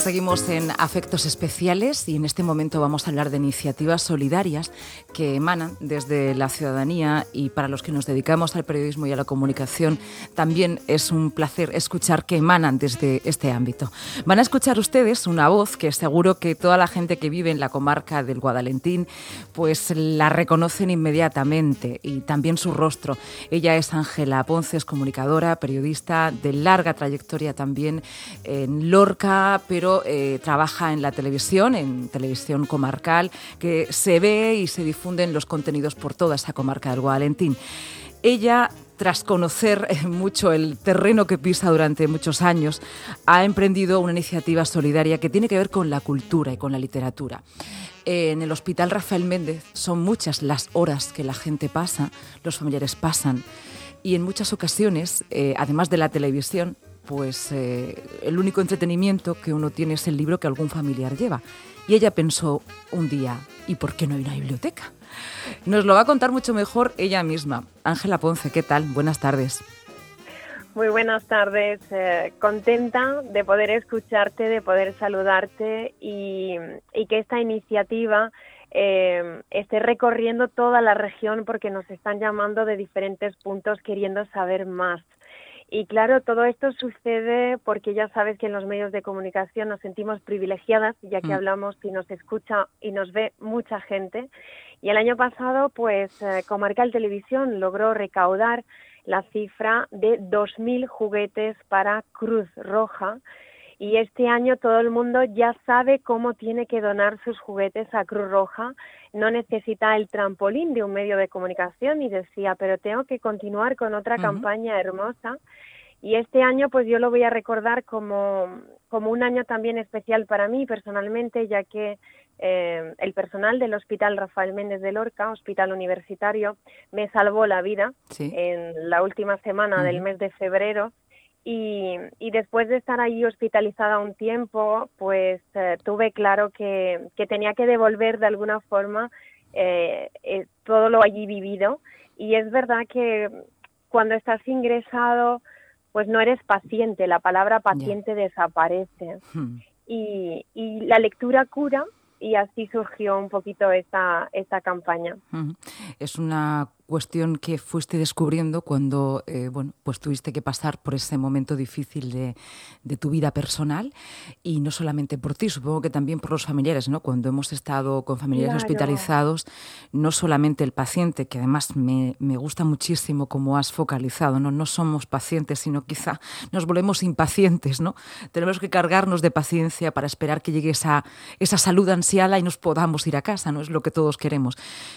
Seguimos en Afectos Especiales y en este momento vamos a hablar de iniciativas solidarias que emanan desde la ciudadanía y para los que nos dedicamos al periodismo y a la comunicación también es un placer escuchar que emanan desde este ámbito. Van a escuchar ustedes una voz que seguro que toda la gente que vive en la comarca del Guadalentín pues la reconocen inmediatamente y también su rostro. Ella es Ángela Ponce, es comunicadora, periodista de larga trayectoria también en Lorca, pero eh, trabaja en la televisión, en televisión comarcal, que se ve y se difunden los contenidos por toda esa comarca del Guadalentín. Ella tras conocer eh, mucho el terreno que pisa durante muchos años, ha emprendido una iniciativa solidaria que tiene que ver con la cultura y con la literatura. En el Hospital Rafael Méndez son muchas las horas que la gente pasa, los familiares pasan, y en muchas ocasiones, eh, además de la televisión, pues eh, el único entretenimiento que uno tiene es el libro que algún familiar lleva. Y ella pensó un día, ¿y por qué no hay una biblioteca? Nos lo va a contar mucho mejor ella misma. Ángela Ponce, ¿qué tal? Buenas tardes. Muy buenas tardes, eh, contenta de poder escucharte, de poder saludarte y, que esta iniciativa eh, esté recorriendo toda la región porque nos están llamando de diferentes puntos queriendo saber más. Y claro, todo esto sucede porque ya sabes que en los medios de comunicación nos sentimos privilegiadas, ya que mm. hablamos y nos escucha y nos ve mucha gente. Y el año pasado, pues eh, Comarcal Televisión logró recaudar la cifra de 2.000 juguetes para Cruz Roja. Y este año todo el mundo ya sabe cómo tiene que donar sus juguetes a Cruz Roja. No necesita el trampolín de un medio de comunicación y decía, pero tengo que continuar con otra campaña hermosa y este año pues yo lo voy a recordar como, como un año también especial para mí personalmente, ya que eh, el personal del Hospital Rafael Méndez de Lorca, hospital universitario, me salvó la vida en la última semana del mes de febrero. Y, y, después de estar ahí hospitalizada un tiempo, pues eh, tuve claro que, que, tenía que devolver de alguna forma eh, todo lo allí vivido. Y es verdad que cuando estás ingresado, pues no eres paciente, la palabra paciente desaparece. Hmm. Y, y, la lectura cura y así surgió un poquito esta, esta campaña. Es una cuestión que fuiste descubriendo cuando eh, bueno, pues tuviste que pasar por ese momento difícil de, de, tu vida personal y no solamente por ti, supongo que también por los familiares, ¿no? Cuando hemos estado con familiares hospitalizados, no solamente el paciente, que además me, me, gusta muchísimo como has focalizado, ¿no? No somos pacientes, sino quizá nos volvemos impacientes, ¿no? Tenemos que cargarnos de paciencia para esperar que llegue esa, esa salud ansiada y nos podamos ir a casa, ¿no? Es lo que todos queremos.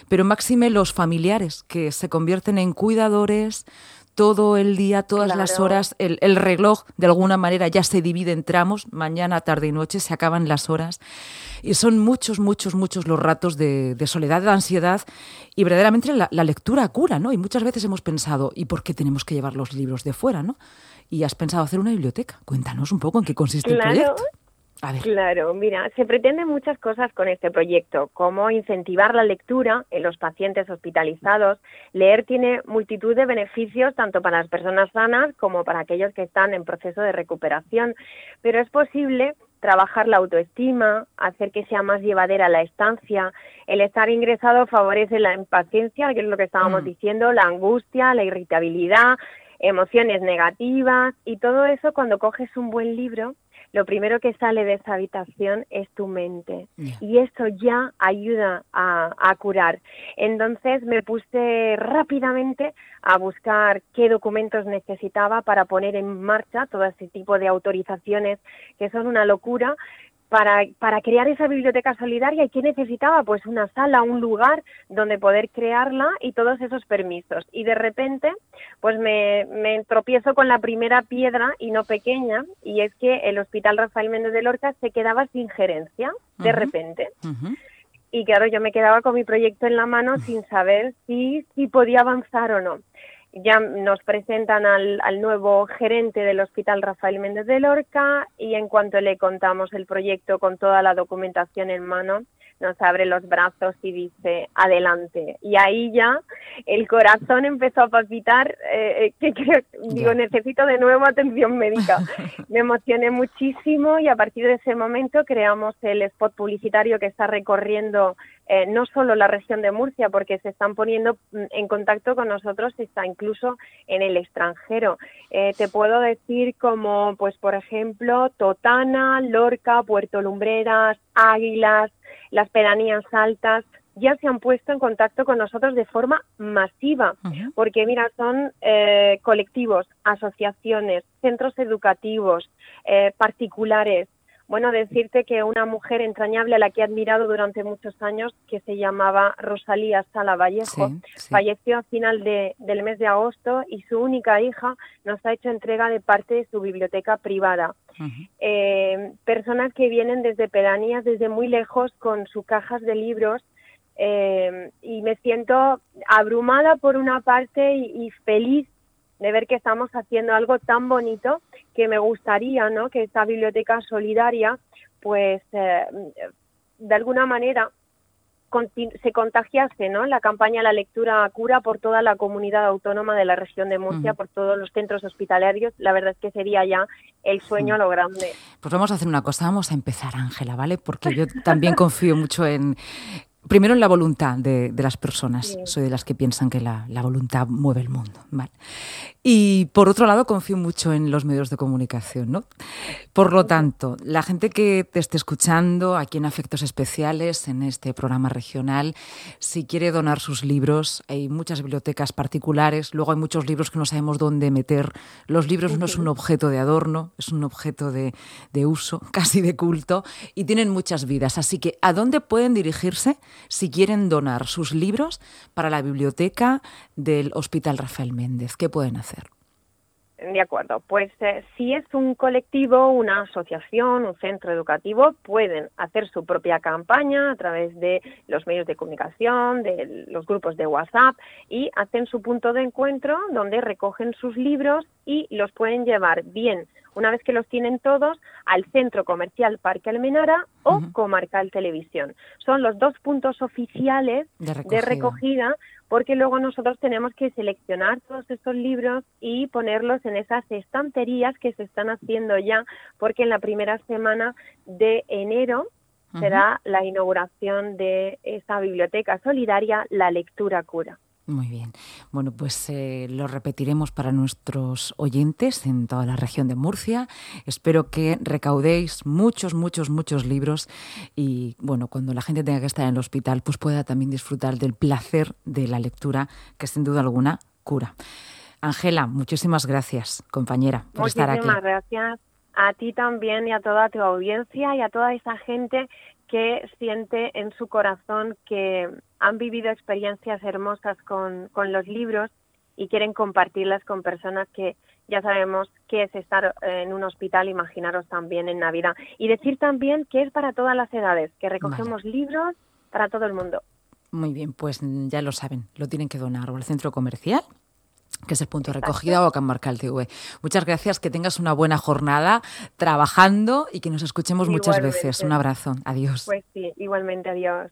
Pero máxime los familiares que se convierten en cuidadores todo el día, todas las horas, el, reloj de alguna manera ya se divide en tramos, mañana, tarde y noche, se acaban las horas. Y son muchos, muchos, muchos los ratos de, soledad, de ansiedad y verdaderamente la, lectura cura, ¿no? Y muchas veces hemos pensado, ¿y por qué tenemos que llevar los libros de fuera, no? Y has pensado hacer una biblioteca. Cuéntanos un poco en qué consiste el proyecto. Claro, mira, se pretenden muchas cosas con este proyecto, como incentivar la lectura en los pacientes hospitalizados. Leer tiene multitud de beneficios tanto para las personas sanas como para aquellos que están en proceso de recuperación, pero es posible trabajar la autoestima, hacer que sea más llevadera la estancia. El estar ingresado favorece la impaciencia, que es lo que estábamos mm. diciendo, la angustia, la irritabilidad, emociones negativas y todo eso cuando coges un buen libro lo primero que sale de esa habitación es tu mente y esto ya ayuda a, curar. Entonces me puse rápidamente a buscar qué documentos necesitaba para poner en marcha todo ese tipo de autorizaciones que son una locura, para, para crear esa biblioteca solidaria y qué necesitaba pues una sala, un lugar donde poder crearla y todos esos permisos. Y de repente pues me, me tropiezo con la primera piedra y no pequeña y es que el Hospital Rafael Méndez de Lorca se quedaba sin gerencia de repente. Y claro, yo me quedaba con mi proyecto en la mano sin saber si, si podía avanzar o no ya nos presentan al, nuevo gerente del Hospital Rafael Méndez de Lorca y en cuanto le contamos el proyecto con toda la documentación en mano, nos abre los brazos y dice, adelante. Y ahí ya el corazón empezó a palpitar, eh, que, digo, necesito de nuevo atención médica. Me emocioné muchísimo y a partir de ese momento creamos el spot publicitario que está recorriendo eh, no solo la región de Murcia, porque se están poniendo mm, en contacto con nosotros, está incluso en el extranjero. Eh, te puedo decir como, pues, por ejemplo, Totana, Lorca, Puerto Lumbreras, Águilas, las pedanías altas, ya se han puesto en contacto con nosotros de forma masiva, porque mira, son eh, colectivos, asociaciones, centros educativos, particulares, bueno, decirte que una mujer entrañable a la que he admirado durante muchos años, que se llamaba Rosalía Sala Vallejo, falleció a final de, del mes de agosto y su única hija nos ha hecho entrega de parte de su biblioteca privada. Eh, personas que vienen desde pedanías, desde muy lejos, con sus cajas de libros eh, y me siento abrumada por una parte y, y, feliz de ver que estamos haciendo algo tan bonito que me gustaría ¿no? que esta biblioteca solidaria, pues eh, de alguna manera se contagiase ¿no? la campaña La lectura cura por toda la comunidad autónoma de la región de Murcia, por todos los centros hospitalarios. La verdad es que sería ya el sueño a lo grande. Pues vamos a hacer una cosa, vamos a empezar, Ángela, ¿vale? Porque yo también confío mucho en, Primero en la voluntad de, las personas. Soy de las que piensan que la, voluntad mueve el mundo. ¿vale? Y por otro lado, confío mucho en los medios de comunicación. ¿no? Por lo tanto, la gente que te esté escuchando aquí en Afectos Especiales, en este programa regional, si quiere donar sus libros, hay muchas bibliotecas particulares, luego hay muchos libros que no sabemos dónde meter. Los libros no es un objeto de adorno, es un objeto de, de uso, casi de culto, y tienen muchas vidas. Así que, ¿a dónde pueden dirigirse si quieren donar sus libros para la biblioteca del Hospital Rafael Méndez? ¿Qué pueden hacer? De acuerdo, pues eh, si es un colectivo, una asociación, un centro educativo, pueden hacer su propia campaña a través de los medios de comunicación, de los grupos de WhatsApp y hacen su punto de encuentro donde recogen sus libros y los pueden llevar bien una vez que los tienen todos, al Centro Comercial Parque Almenara o Comarcal Televisión. Son los dos puntos oficiales de recogida. porque luego nosotros tenemos que seleccionar todos estos libros y ponerlos en esas estanterías que se están haciendo ya, porque en la primera semana de enero será la inauguración de esa biblioteca solidaria La Lectura Cura. Muy bien. Bueno, pues eh, lo repetiremos para nuestros oyentes en toda la región de Murcia. Espero que recaudéis muchos, muchos, muchos libros y, bueno, cuando la gente tenga que estar en el hospital, pues pueda también disfrutar del placer de la lectura, que sin duda alguna cura. Ángela, muchísimas gracias, compañera, por estar aquí. Muchísimas gracias a ti también y a toda tu audiencia y a toda esa gente que siente en su corazón que han vivido experiencias hermosas con, los libros y quieren compartirlas con personas que ya sabemos que es estar en un hospital, imaginaros también en Navidad. Y decir también que es para todas las edades, que recogemos libros para todo el mundo. Muy bien, pues ya lo saben, lo tienen que donar o al centro comercial que es el punto de recogida o Marcal TV. Muchas gracias, que tengas una buena jornada trabajando y que nos escuchemos muchas veces. Un abrazo, adiós. Pues sí, igualmente, adiós.